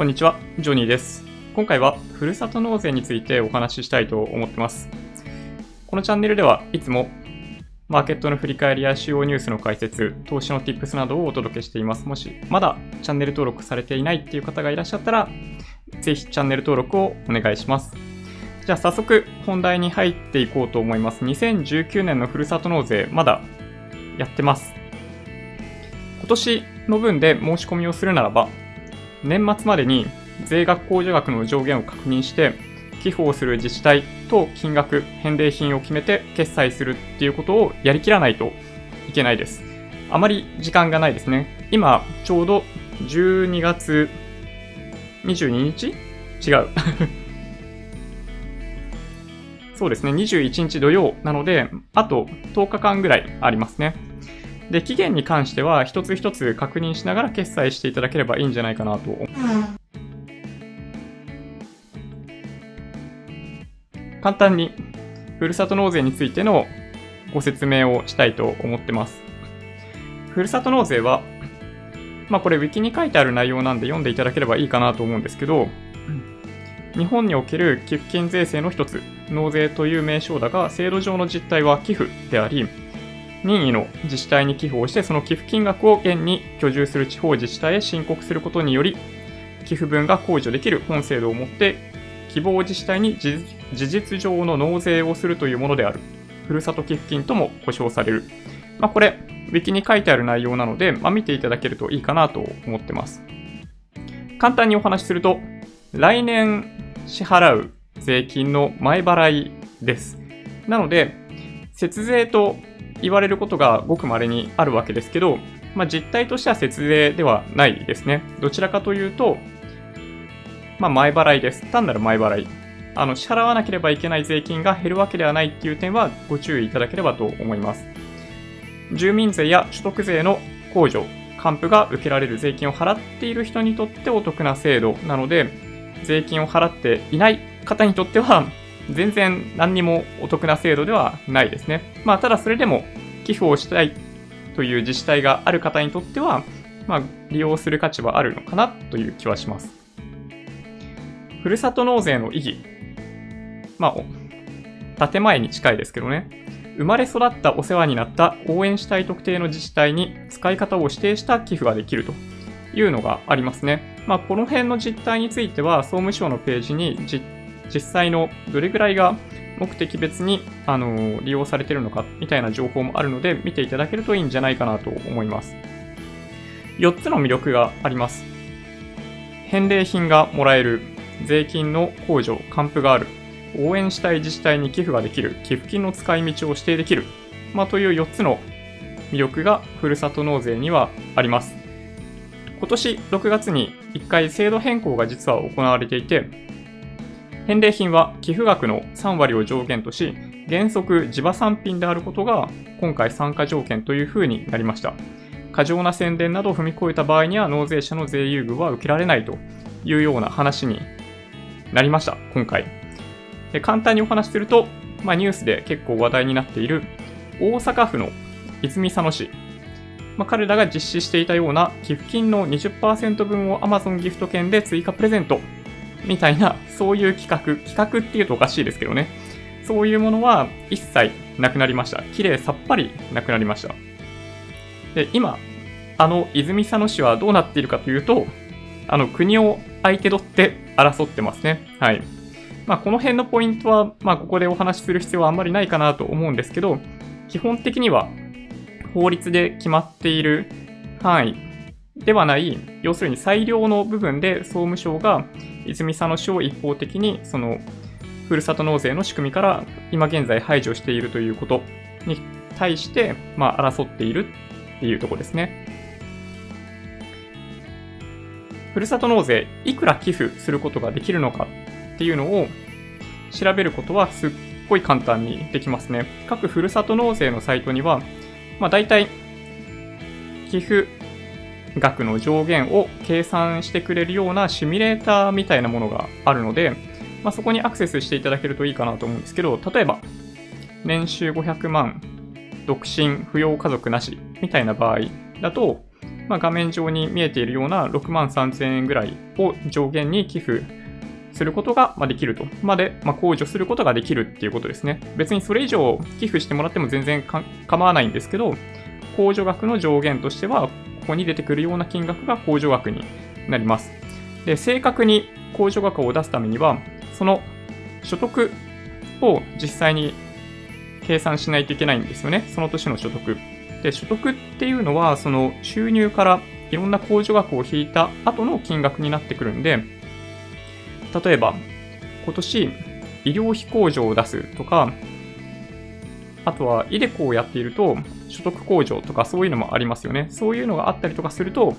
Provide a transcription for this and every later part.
こんにちは、ジョニーです。今回はふるさと納税についてお話ししたいと思ってます。このチャンネルではいつもマーケットの振り返りや主要ニュースの解説、投資の Tips などをお届けしています。もしまだチャンネル登録されていないっていう方がいらっしゃったら、ぜひチャンネル登録をお願いします。じゃあ早速本題に入っていこうと思います。2019年のふるさと納税、まだやってます。今年の分で申し込みをするならば、年末までに税額控除額の上限を確認して、寄付をする自治体と金額、返礼品を決めて決済するっていうことをやりきらないといけないです。あまり時間がないですね。今、ちょうど12月22日？違う。そうですね、21日土曜なので、あと10日間ぐらいありますね。で、期限に関しては、一つ一つ確認しながら決済していただければいいんじゃないかなと思う。簡単に、ふるさと納税についてのご説明をしたいと思ってます。ふるさと納税は、まあこれ、ウィキに書いてある内容なんで読んでいただければいいかなと思うんですけど、日本における寄付金税制の一つ、納税という名称だが、制度上の実態は寄付であり、任意の自治体に寄付をして、その寄付金額を現に居住する地方自治体へ申告することにより、寄付分が控除できる本制度をもって、希望自治体に事実上の納税をするというものである。ふるさと寄付金とも呼称される。まあ、これ、ウィキに書いてある内容なので、まあ、見ていただけるといいかなと思ってます。簡単にお話しすると、来年支払う税金の前払いです。なので、節税と言われることがごく稀にあるわけですけど、まあ、実態としては節税ではないですね。どちらかというと、まあ、前払いです。単なる前払い。あの、支払わなければいけない税金が減るわけではないっていう点はご注意いただければと思います。住民税や所得税の控除、還付が受けられる税金を払っている人にとってお得な制度なので、税金を払っていない方にとっては、全然何にもお得な制度ではないですね。まあ、ただそれでも寄付をしたいという自治体がある方にとっては、まあ、利用する価値はあるのかなという気はします。ふるさと納税の意義。まあ、建前に近いですけどね。生まれ育ったお世話になった応援したい特定の自治体に使い方を指定した寄付ができるというのがありますね。まあ、この辺の実態については、総務省のページに実実際のどれぐらいが目的別に、あの利用されてるのかみたいな情報もあるので、見ていただけるといいんじゃないかなと思います。4つの魅力があります。返礼品がもらえる、税金の控除、還付がある、応援したい自治体に寄付ができる、寄付金の使い道を指定できる、まあ、という4つの魅力がふるさと納税にはあります。今年6月に1回制度変更が実は行われていて、返礼品は寄付額の3割を上限とし、原則地場産品であることが今回参加条件という風になりました。過剰な宣伝などを踏み越えた場合には納税者の税優遇は受けられないというような話になりました、今回。で簡単にお話しすると、まあ、ニュースで結構話題になっている大阪府の泉佐野市。まあ、彼らが実施していたような寄付金の20%分を Amazon ギフト券で追加プレゼントみたいな、そういう企画、企画っていうとおかしいですけどね。そういうものは一切なくなりました。綺麗さっぱりなくなりました。で、今、あの泉佐野市はどうなっているかというと、あの国を相手取って争ってますね。はい。まあ、この辺のポイントは、まあ、ここでお話しする必要はあんまりないかなと思うんですけど、基本的には法律で決まっている範囲ではない、要するに裁量の部分で総務省が泉佐野市を一方的に、その、ふるさと納税の仕組みから今現在排除しているということに対して、まあ、争っているっていうところですね。ふるさと納税、いくら寄付することができるのかっていうのを調べることはすっごい簡単にできますね。各ふるさと納税のサイトには、まあ大体、寄付額の上限を計算してくれるようなシミュレーターみたいなものがあるので、まあ、そこにアクセスしていただけるといいかなと思うんですけど、例えば、年収500万、独身、扶養家族なしみたいな場合だと、まあ、画面上に見えているような6万3000円ぐらいを上限に寄付することができるとまで、まあ、控除することができるっていうことですね。別にそれ以上寄付してもらっても全然構わないんですけど、控除額の上限としては、こに出てくるような金額が控除額になります。で、正確に控除額を出すためには、その所得を実際に計算しないといけないんですよね。その年の所得。で、所得っていうのは、その収入からいろんな控除額を引いた後の金額になってくるんで、例えば、今年、医療費控除を出すとか、あとは、イデコをやっていると、所得控除とかそういうのもありますよね。そういうのがあったりとかすると、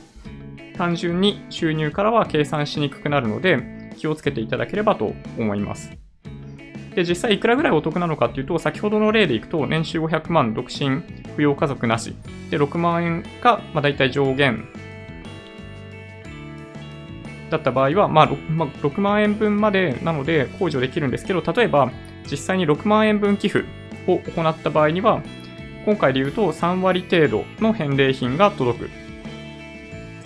単純に収入からは計算しにくくなるので、気をつけていただければと思います。で、実際いくらぐらいお得なのかっていうと、先ほどの例でいくと、年収500万、独身、扶養家族なし。で、6万円が、まあ、大体上限だった場合は、まあ 6, まあ、6万円分までなので控除できるんですけど、例えば実際に6万円分寄付を行った場合には、今回で言うと3割程度の返礼品が届く。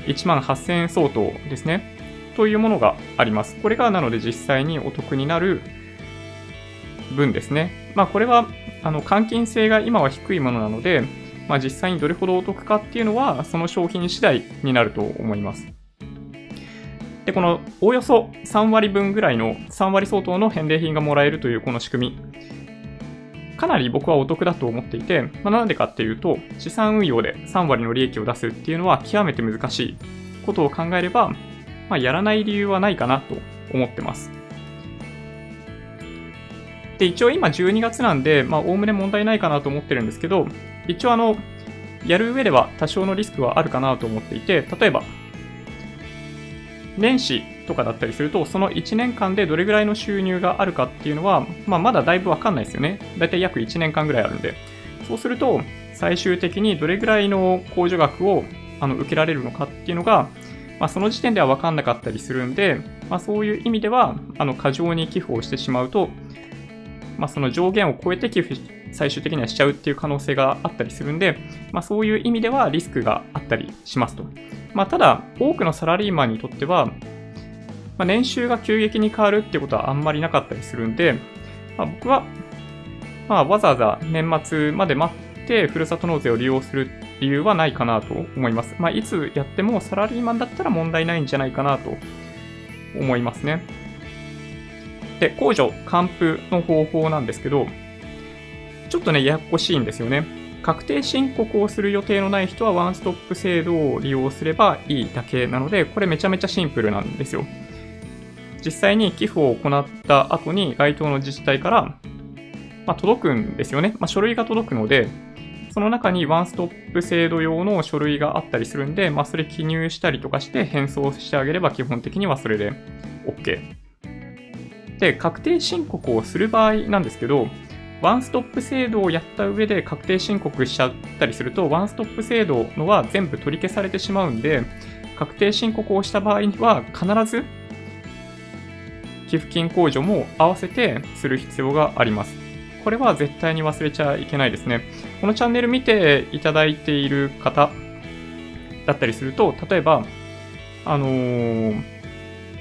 1万8000円相当ですね。というものがあります。これがなので実際にお得になる分ですね。まあこれはあの換金性が今は低いものなので、まあ、実際にどれほどお得かっていうのはその商品次第になると思います。で、このおおよそ3割分ぐらいの3割相当の返礼品がもらえるというこの仕組み。かなり僕はお得だと思っていて、まあ、なんでかっていうと、資産運用で3割の利益を出すっていうのは極めて難しいことを考えれば、まあ、やらない理由はないかなと思ってます。で、一応今12月なんで、まあ、おおむね問題ないかなと思ってるんですけど、一応あの、やる上では多少のリスクはあるかなと思っていて、例えば、年始とかだったりすると、その1年間でどれぐらいの収入があるかっていうのは、まあ、まだだいぶわかんないですよね。だいたい約1年間ぐらいあるんで。そうすると、最終的にどれぐらいの控除額をあの受けられるのかっていうのが、まあ、その時点では分かんなかったりするんで、まあ、そういう意味では、あの過剰に寄付をしてしまうと、まあ、その上限を超えて寄付最終的にはしちゃうっていう可能性があったりするんで、まあ、そういう意味ではリスクがあったりしますと。まあ、ただ、多くのサラリーマンにとっては、まあ、年収が急激に変わるってことはあんまりなかったりするんで、まあ、僕は、まあ、わざわざ年末まで待ってふるさと納税を利用する理由はないかなと思います。まあ、いつやってもサラリーマンだったら問題ないんじゃないかなと思いますね。で、控除還付の方法なんですけど、ちょっとね、ややこしいんですよね。確定申告をする予定のない人はワンストップ制度を利用すればいいだけなので、これめちゃめちゃシンプルなんですよ。実際に寄付を行った後に該当の自治体から、まあ、届くんですよね。まあ、書類が届くので、その中にワンストップ制度用の書類があったりするんで、まあ、それ記入したりとかして返送してあげれば基本的にはそれで OK。で、確定申告をする場合なんですけど、ワンストップ制度をやった上で確定申告しちゃったりすると、ワンストップ制度のは全部取り消されてしまうんで、確定申告をした場合には必ず寄付金控除も合わせてする必要があります。これは絶対に忘れちゃいけないですね。このチャンネル見ていただいている方だったりすると、例えば、あのー、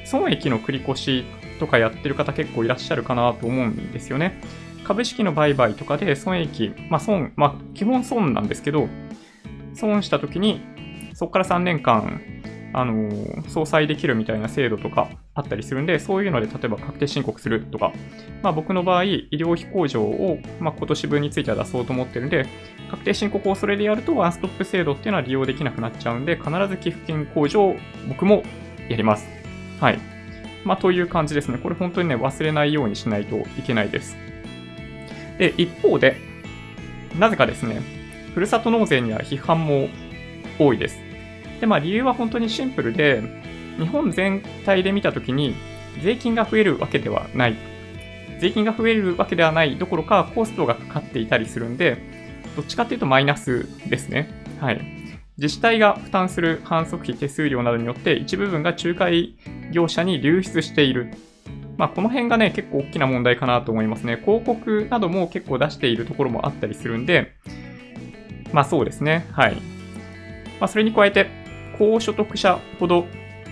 損益の繰り越しとかやってる方結構いらっしゃるかなと思うんですよね。株式の売買とかで損益、まあ損、まあ基本損なんですけど、損した時に、そこから3年間、あの、相殺できるみたいな制度とかあったりするんで、そういうので例えば確定申告するとか、まあ僕の場合、医療費控除を、まあ、今年分については出そうと思ってるんで、確定申告をそれでやるとワンストップ制度っていうのは利用できなくなっちゃうんで、必ず寄付金控除を僕もやります。はい。まあという感じですね。これ本当にね、忘れないようにしないといけないです。で、一方で、なぜかですね、ふるさと納税には批判も多いです。で、まあ理由は本当にシンプルで、日本全体で見たときに税金が増えるわけではない。税金が増えるわけではないどころかコストがかかっていたりするんで、どっちかっていうとマイナスですね。はい。自治体が負担する反則費手数料などによって一部分が仲介業者に流出しているまあ、この辺がね、結構大きな問題かなと思いますね。広告なども結構出しているところもあったりするんで、まあそうですね。はい。まあそれに加えて、高所得者ほど、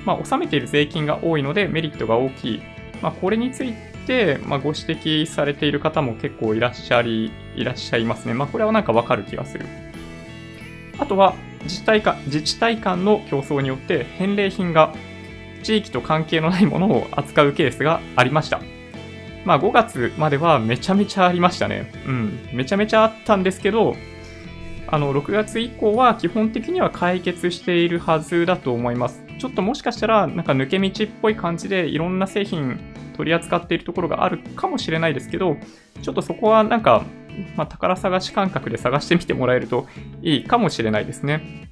まあ、納めている税金が多いのでメリットが大きい。まあ、これについて、まあ、ご指摘されている方も結構いらっしゃり、いらっしゃいますね。まあ、これはなんかわかる気がする。あとは、自治体か、自治体間の競争によって返礼品が地域と関係のないものを扱うケースがありました。まあ5月まではめちゃめちゃありましたね。うん。めちゃめちゃあったんですけど、あの、6月以降は基本的には解決しているはずだと思います。ちょっともしかしたら、なんか抜け道っぽい感じでいろんな製品取り扱っているところがあるかもしれないですけど、ちょっとそこはなんか、まあ、宝探し感覚で探してみてもらえるといいかもしれないですね。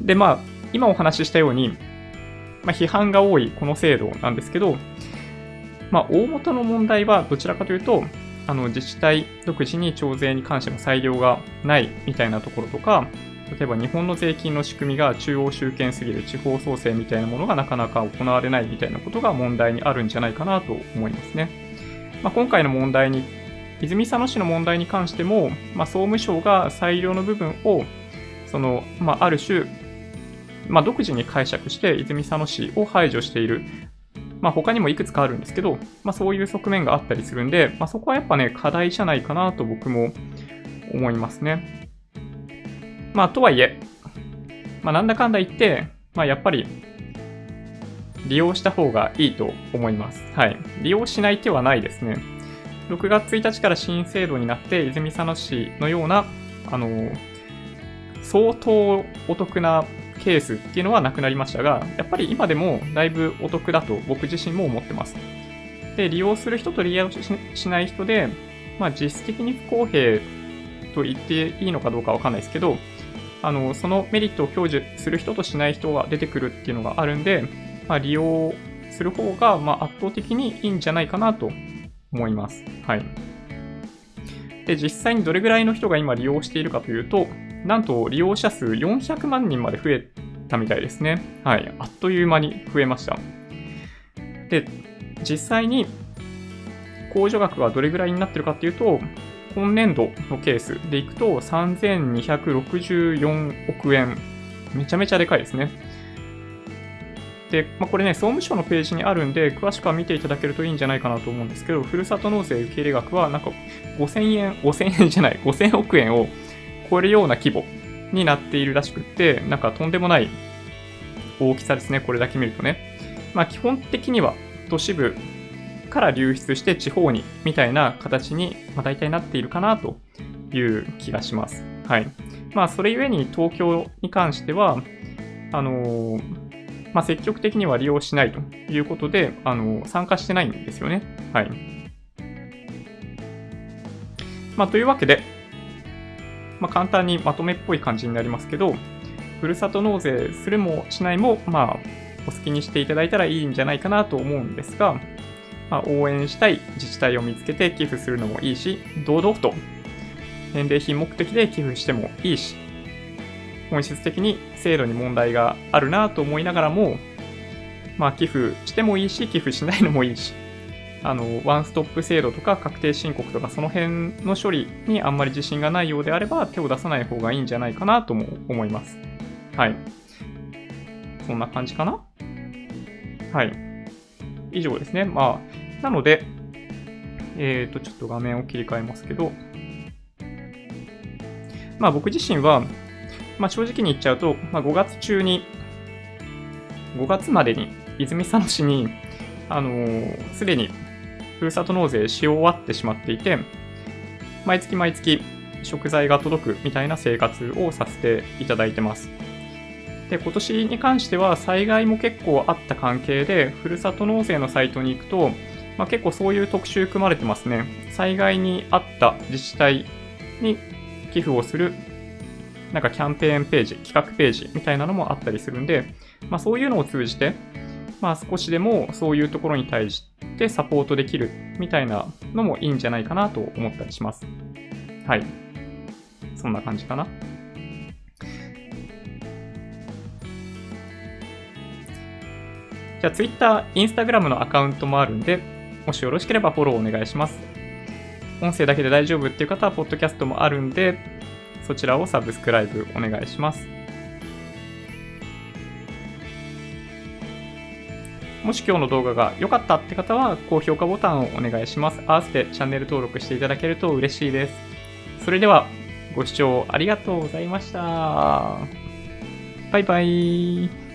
で、まあ、今お話ししたように、まあ、批判が多いこの制度なんですけど、まあ、大元の問題はどちらかというと、あの自治体独自に徴税に関しての裁量がないみたいなところとか、例えば日本の税金の仕組みが中央集権すぎる地方創生みたいなものがなかなか行われないみたいなことが問題にあるんじゃないかなと思いますね。まあ、今回の問題に、泉佐野市の問題に関しても、まあ、総務省が裁量の部分を、その、まあ、ある種、まあ、独自に解釈して泉佐野市を排除している。まあ、他にもいくつかあるんですけど、まあ、そういう側面があったりするんで、まあ、そこはやっぱね、課題じゃないかなと僕も思いますね。まあ、とはいえ、まあ、なんだかんだ言って、まあ、やっぱり、利用した方がいいと思います。はい。利用しない手はないですね。6月1日から新制度になって、泉佐野市のような、あの、相当お得なケースっていうのはなくなりましたが、やっぱり今でもだいぶお得だと僕自身も思ってます。で、利用する人と利用しない人で、まあ実質的に不公平と言っていいのかどうかわかんないですけど、あの、そのメリットを享受する人としない人が出てくるっていうのがあるんで、まあ、利用する方が、ま、圧倒的にいいんじゃないかなと思います。はい。で、実際にどれぐらいの人が今利用しているかというと、なんと利用者数400万人まで増えたみたいですね。はい。あっという間に増えました。で、実際に控除額はどれぐらいになってるかっていうと、今年度のケースでいくと3264億円。めちゃめちゃでかいですね。で、まあ、これね、総務省のページにあるんで、詳しくは見ていただけるといいんじゃないかなと思うんですけど、ふるさと納税受け入れ額は、なんか5000円、5000円じゃない、5000億円を超えるような規模になっているらしくって、なんかとんでもない大きさですね、これだけ見るとね。まあ基本的には都市部から流出して地方にみたいな形に、まあ、大体なっているかなという気がします。はい。まあそれゆえに東京に関しては、あのー、まあ、積極的には利用しないということで、あのー、参加してないんですよね。はい。まあ、というわけで、まあ、簡単にまとめっぽい感じになりますけど、ふるさと納税するもしないも、まあ、お好きにしていただいたらいいんじゃないかなと思うんですが、まあ、応援したい自治体を見つけて寄付するのもいいし、堂々と返礼品目的で寄付してもいいし、本質的に制度に問題があるなと思いながらも、まあ、寄付してもいいし、寄付しないのもいいし、あの、ワンストップ制度とか確定申告とかその辺の処理にあんまり自信がないようであれば手を出さない方がいいんじゃないかなとも思います。はい。そんな感じかな？はい。以上ですね。まあ、なので、えっ、ー、と、ちょっと画面を切り替えますけど、まあ僕自身は、まあ正直に言っちゃうと、まあ5月中に、5月までに泉佐野市に、あのす、でにふるさと納税し終わってしまっていて、毎月毎月食材が届くみたいな生活をさせていただいてます。で、今年に関しては災害も結構あった関係で、ふるさと納税のサイトに行くと、まあ、結構そういう特集組まれてますね。災害にあった自治体に寄付をする、なんかキャンペーンページ、企画ページみたいなのもあったりするんで、まあそういうのを通じて、まあ少しでもそういうところに対してサポートできるみたいなのもいいんじゃないかなと思ったりします。はい。そんな感じかな。じゃあ Twitter、Instagram のアカウントもあるんで、もしよろしければフォローお願いします。音声だけで大丈夫っていう方は、ポッドキャストもあるんで、そちらをサブスクライブお願いします。もし今日の動画が良かったって方は、高評価ボタンをお願いします。合わせてチャンネル登録していただけると嬉しいです。それでは、ご視聴ありがとうございました。バイバイ。